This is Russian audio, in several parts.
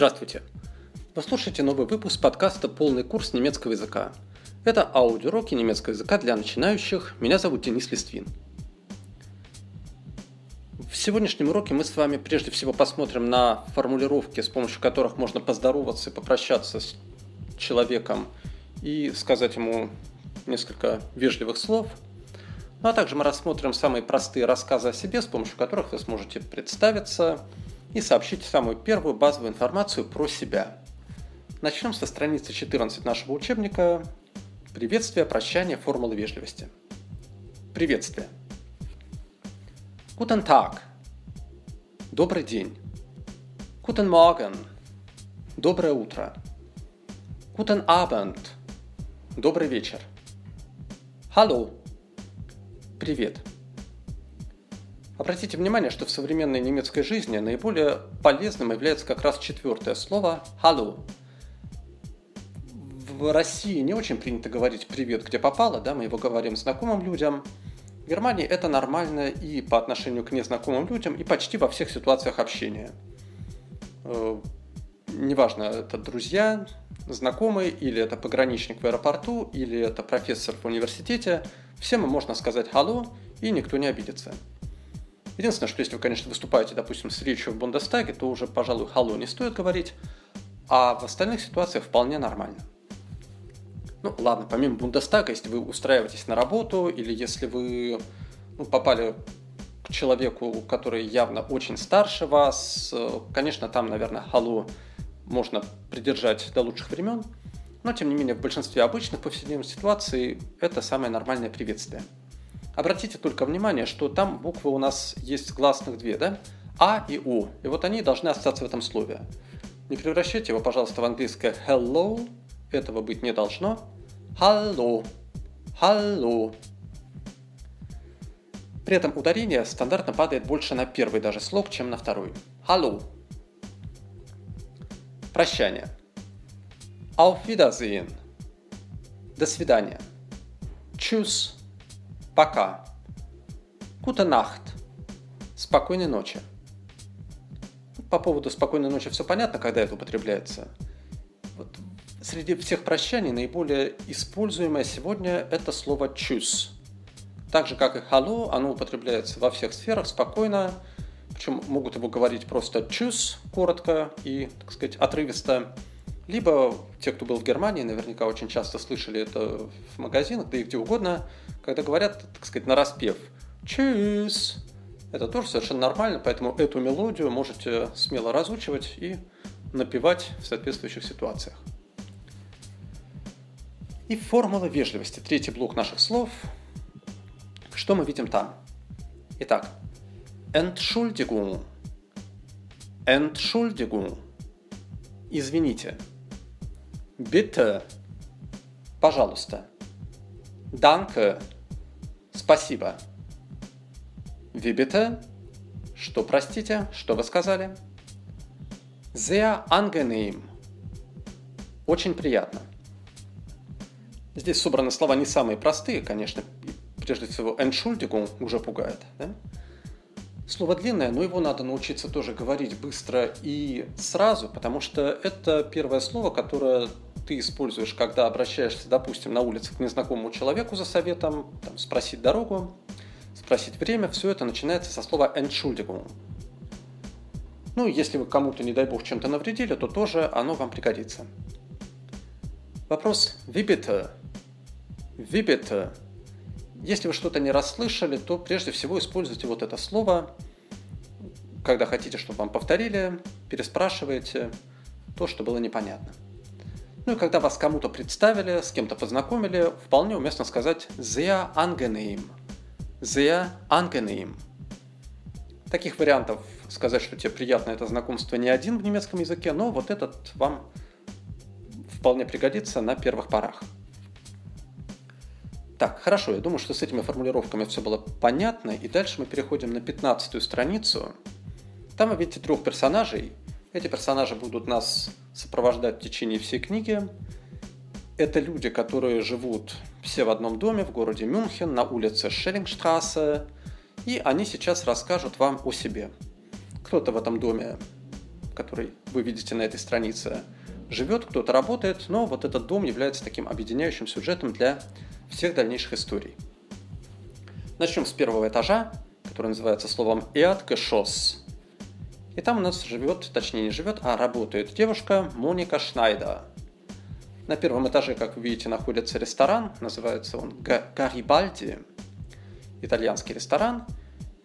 Здравствуйте! Вы слушаете новый выпуск подкаста «Полный курс немецкого языка». Это аудиоуроки немецкого языка для начинающих. Меня зовут Денис Листвин. В сегодняшнем уроке мы с вами прежде всего посмотрим на формулировки, с помощью которых можно поздороваться и попрощаться с человеком и сказать ему несколько вежливых слов. Ну а также мы рассмотрим самые простые рассказы о себе, с помощью которых вы сможете представиться – и сообщите самую первую базовую информацию про себя. Начнем со страницы 14 нашего учебника «Приветствие, прощание, формулы вежливости». Приветствие. Guten Tag. Добрый день. Guten Morgen. Доброе утро. Guten Abend. Добрый вечер. Hallo. Привет. Обратите внимание, что в современной немецкой жизни наиболее полезным является как раз четвертое слово «hallo». В России не очень принято говорить «привет, где попало», да, мы его говорим знакомым людям. В Германии это нормально и по отношению к незнакомым людям, и почти во всех ситуациях общения. Э, неважно, это друзья, знакомые, или это пограничник в аэропорту, или это профессор в университете, всем можно сказать «халло», и никто не обидится. Единственное, что если вы, конечно, выступаете, допустим, с речью в Бундестаге, то уже, пожалуй, халло не стоит говорить, а в остальных ситуациях вполне нормально. Ну, ладно, помимо Бундестага, если вы устраиваетесь на работу, или если вы ну, попали к человеку, который явно очень старше вас, конечно, там, наверное, халу можно придержать до лучших времен, но, тем не менее, в большинстве обычных повседневных ситуаций это самое нормальное приветствие – Обратите только внимание, что там буквы у нас есть гласных две, да? А и У. И вот они должны остаться в этом слове. Не превращайте его, пожалуйста, в английское hello. Этого быть не должно. Hello. Hello. При этом ударение стандартно падает больше на первый даже слог, чем на второй. Hallo. Прощание. Auf Wiedersehen. До свидания. Tschüss. Пока. Gute Nacht. Спокойной ночи. По поводу спокойной ночи все понятно, когда это употребляется. Вот среди всех прощаний наиболее используемое сегодня это слово «чус». Так же, как и «hello», оно употребляется во всех сферах спокойно, причем могут его говорить просто «чус» коротко и, так сказать, отрывисто. Либо те, кто был в Германии, наверняка очень часто слышали это в магазинах, да и где угодно, когда говорят, так сказать, на распев «Чус!» Это тоже совершенно нормально, поэтому эту мелодию можете смело разучивать и напевать в соответствующих ситуациях. И формула вежливости, третий блок наших слов. Что мы видим там? Итак, Entschuldigung. Entschuldigung. Извините. Bitte. Пожалуйста. Danke. Спасибо. Wie bitte? Что, простите? Что вы сказали? Sehr angenehm. Очень приятно. Здесь собраны слова не самые простые, конечно. Прежде всего, Entschuldigung уже пугает. Да? Слово длинное, но его надо научиться тоже говорить быстро и сразу, потому что это первое слово, которое ты используешь, когда обращаешься, допустим, на улице к незнакомому человеку за советом, там, спросить дорогу, спросить время, все это начинается со слова Entschuldigung. Ну, если вы кому-то, не дай бог, чем-то навредили, то тоже оно вам пригодится. Вопрос Wie bitte? Если вы что-то не расслышали, то прежде всего используйте вот это слово, когда хотите, чтобы вам повторили, переспрашиваете то, что было непонятно. Ну и когда вас кому-то представили, с кем-то познакомили, вполне уместно сказать «sehr angenehm». «Sehr angenehm». Таких вариантов сказать, что тебе приятно это знакомство не один в немецком языке, но вот этот вам вполне пригодится на первых порах. Так, хорошо, я думаю, что с этими формулировками все было понятно, и дальше мы переходим на 15 страницу. Там вы видите трех персонажей. Эти персонажи будут нас сопровождать в течение всей книги. Это люди, которые живут все в одном доме в городе Мюнхен на улице Шеллингштрассе, и они сейчас расскажут вам о себе. Кто-то в этом доме который вы видите на этой странице, живет, кто-то работает, но вот этот дом является таким объединяющим сюжетом для всех дальнейших историй. Начнем с первого этажа, который называется словом «Erdgeschoss». И там у нас живет, точнее не живет, а работает девушка Моника Шнайда. На первом этаже, как вы видите, находится ресторан, называется он Гарибальди, итальянский ресторан.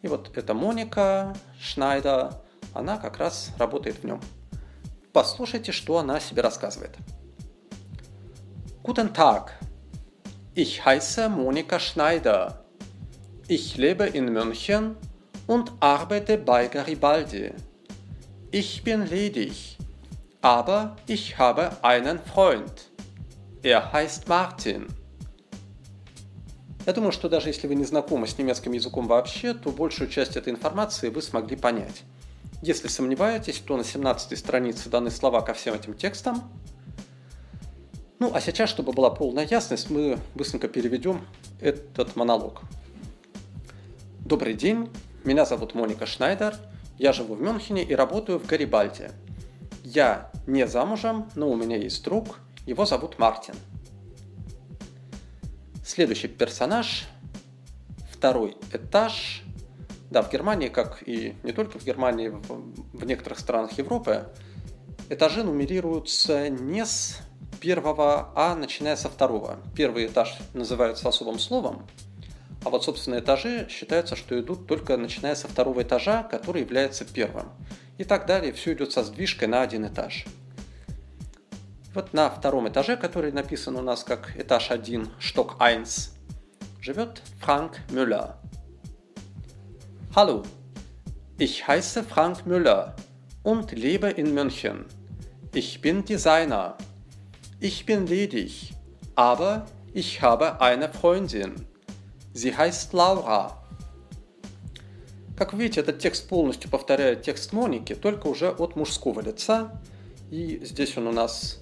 И вот эта Моника Шнайда, она как раз работает в нем. Послушайте, что она себе рассказывает. Guten Tag. Ich heiße Monika Schneider. Ich lebe in München und arbeite bei Garibaldi. Ich bin ledig, aber ich habe einen Freund. Er heißt Martin. Я думаю, что даже если вы не знакомы с немецким языком вообще, то большую часть этой информации вы смогли понять. Если сомневаетесь, то на 17 странице даны слова ко всем этим текстам. Ну, а сейчас, чтобы была полная ясность, мы быстренько переведем этот монолог. Добрый день, меня зовут Моника Шнайдер, я живу в Мюнхене и работаю в Гарибальде. Я не замужем, но у меня есть друг, его зовут Мартин. Следующий персонаж, второй этаж. Да, в Германии, как и не только в Германии, в, некоторых странах Европы, этажи нумерируются не с первого, а начиная со второго. Первый этаж называется особым словом, а вот, собственно, этажи считаются, что идут только начиная со второго этажа, который является первым. И так далее, все идет со сдвижкой на один этаж. Вот на втором этаже, который написан у нас как этаж 1, шток 1, живет Франк Мюller. Hallo, ich heiße Frank Müller und lebe in München. Ich bin Designer. Ich bin ledig, aber ich habe eine Freundin. Sie heißt Laura. Как видите, этот текст полностью повторяет текст Моники, только уже от мужского лица. И здесь он у нас,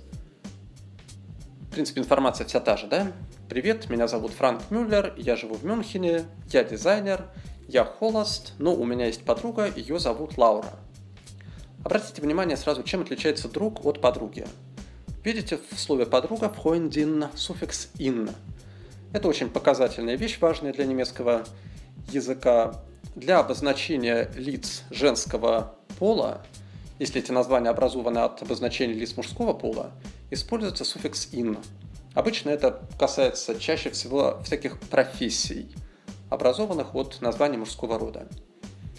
в принципе, информация вся та же, да? Привет, меня зовут Франк Мюллер, я живу в Мюнхене, я дизайнер, я холост, но у меня есть подруга, ее зовут Лаура. Обратите внимание сразу, чем отличается друг от подруги. Видите в слове подруга Freundin суффикс in – это очень показательная вещь, важная для немецкого языка. Для обозначения лиц женского пола, если эти названия образованы от обозначения лиц мужского пола, используется суффикс «in». Обычно это касается чаще всего всяких профессий, образованных от названия мужского рода.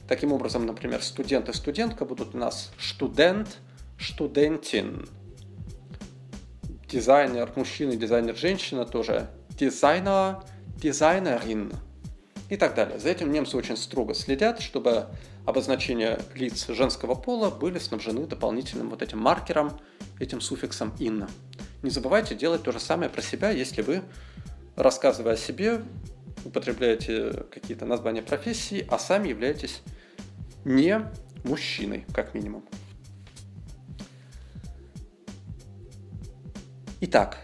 Таким образом, например, студент и студентка будут у нас студент, студентин. Дизайнер мужчина и дизайнер женщина тоже дизайнер, дизайнерин и так далее. За этим немцы очень строго следят, чтобы обозначения лиц женского пола были снабжены дополнительным вот этим маркером, этим суффиксом «in». Не забывайте делать то же самое про себя, если вы, рассказывая о себе, употребляете какие-то названия профессии, а сами являетесь не мужчиной, как минимум. Итак,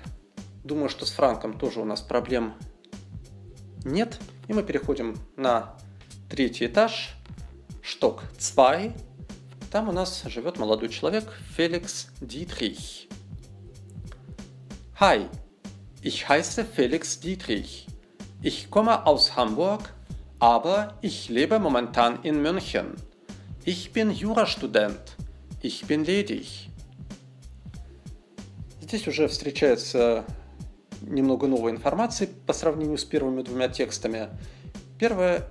Думаю, что с Франком тоже у нас проблем нет. И мы переходим на третий этаж, шток 2. Там у нас живет молодой человек Феликс Дитрих. Hi, ich heiße Felix Dietrich. Ich komme aus Hamburg, aber ich lebe momentan in München. Ich bin Jurastudent. Ich bin ledig. Здесь уже встречается немного новой информации по сравнению с первыми двумя текстами. Первое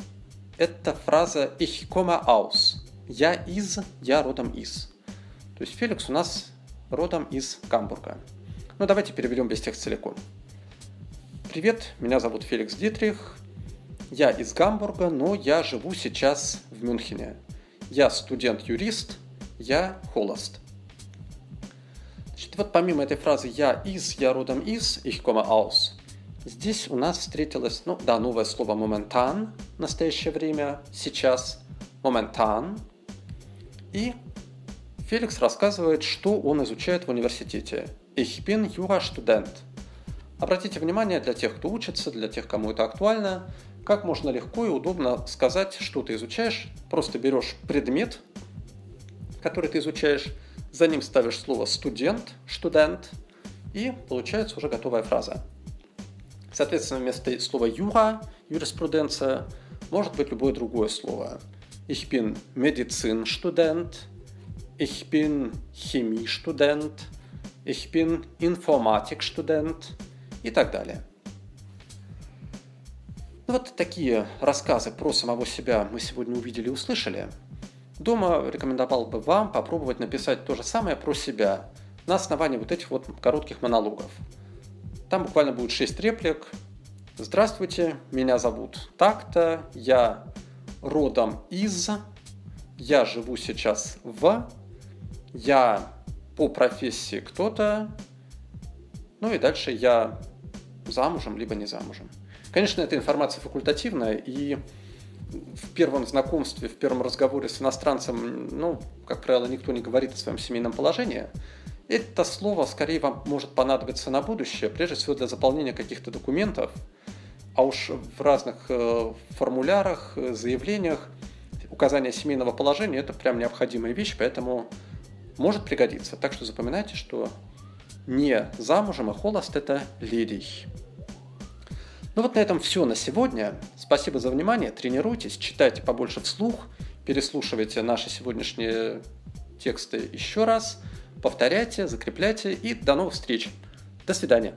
– это фраза «Ich komme aus». «Я из», «Я родом из». То есть Феликс у нас родом из Гамбурга. Ну, давайте переведем весь текст целиком. Привет, меня зовут Феликс Дитрих. Я из Гамбурга, но я живу сейчас в Мюнхене. Я студент-юрист, я холост. Значит, вот помимо этой фразы «я из», «я родом из», «ich komme aus», здесь у нас встретилось, ну да, новое слово «моментан» в настоящее время, сейчас, «моментан». И Феликс рассказывает, что он изучает в университете. Ich bin Jura-Student. Обратите внимание, для тех, кто учится, для тех, кому это актуально, как можно легко и удобно сказать, что ты изучаешь. Просто берешь предмет, который ты изучаешь, за ним ставишь слово студент, студент, и получается уже готовая фраза. Соответственно, вместо слова юра, юриспруденция, может быть любое другое слово. Ich bin Medizinstudent, ich bin Chemiestudent, ich bin Informatikstudent и так далее. Ну, вот такие рассказы про самого себя мы сегодня увидели и услышали. Дома рекомендовал бы вам попробовать написать то же самое про себя на основании вот этих вот коротких монологов. Там буквально будет 6 реплик. Здравствуйте, меня зовут так-то, я родом из, я живу сейчас в, я по профессии кто-то, ну и дальше я замужем, либо не замужем. Конечно, эта информация факультативная, и в первом знакомстве, в первом разговоре с иностранцем, ну, как правило, никто не говорит о своем семейном положении. Это слово скорее вам может понадобиться на будущее, прежде всего для заполнения каких-то документов, а уж в разных э, формулярах, э, заявлениях указание семейного положения – это прям необходимая вещь, поэтому может пригодиться. Так что запоминайте, что не замужем, а холост – это ледий. Ну вот на этом все на сегодня. Спасибо за внимание. Тренируйтесь, читайте побольше вслух, переслушивайте наши сегодняшние тексты еще раз, повторяйте, закрепляйте и до новых встреч. До свидания.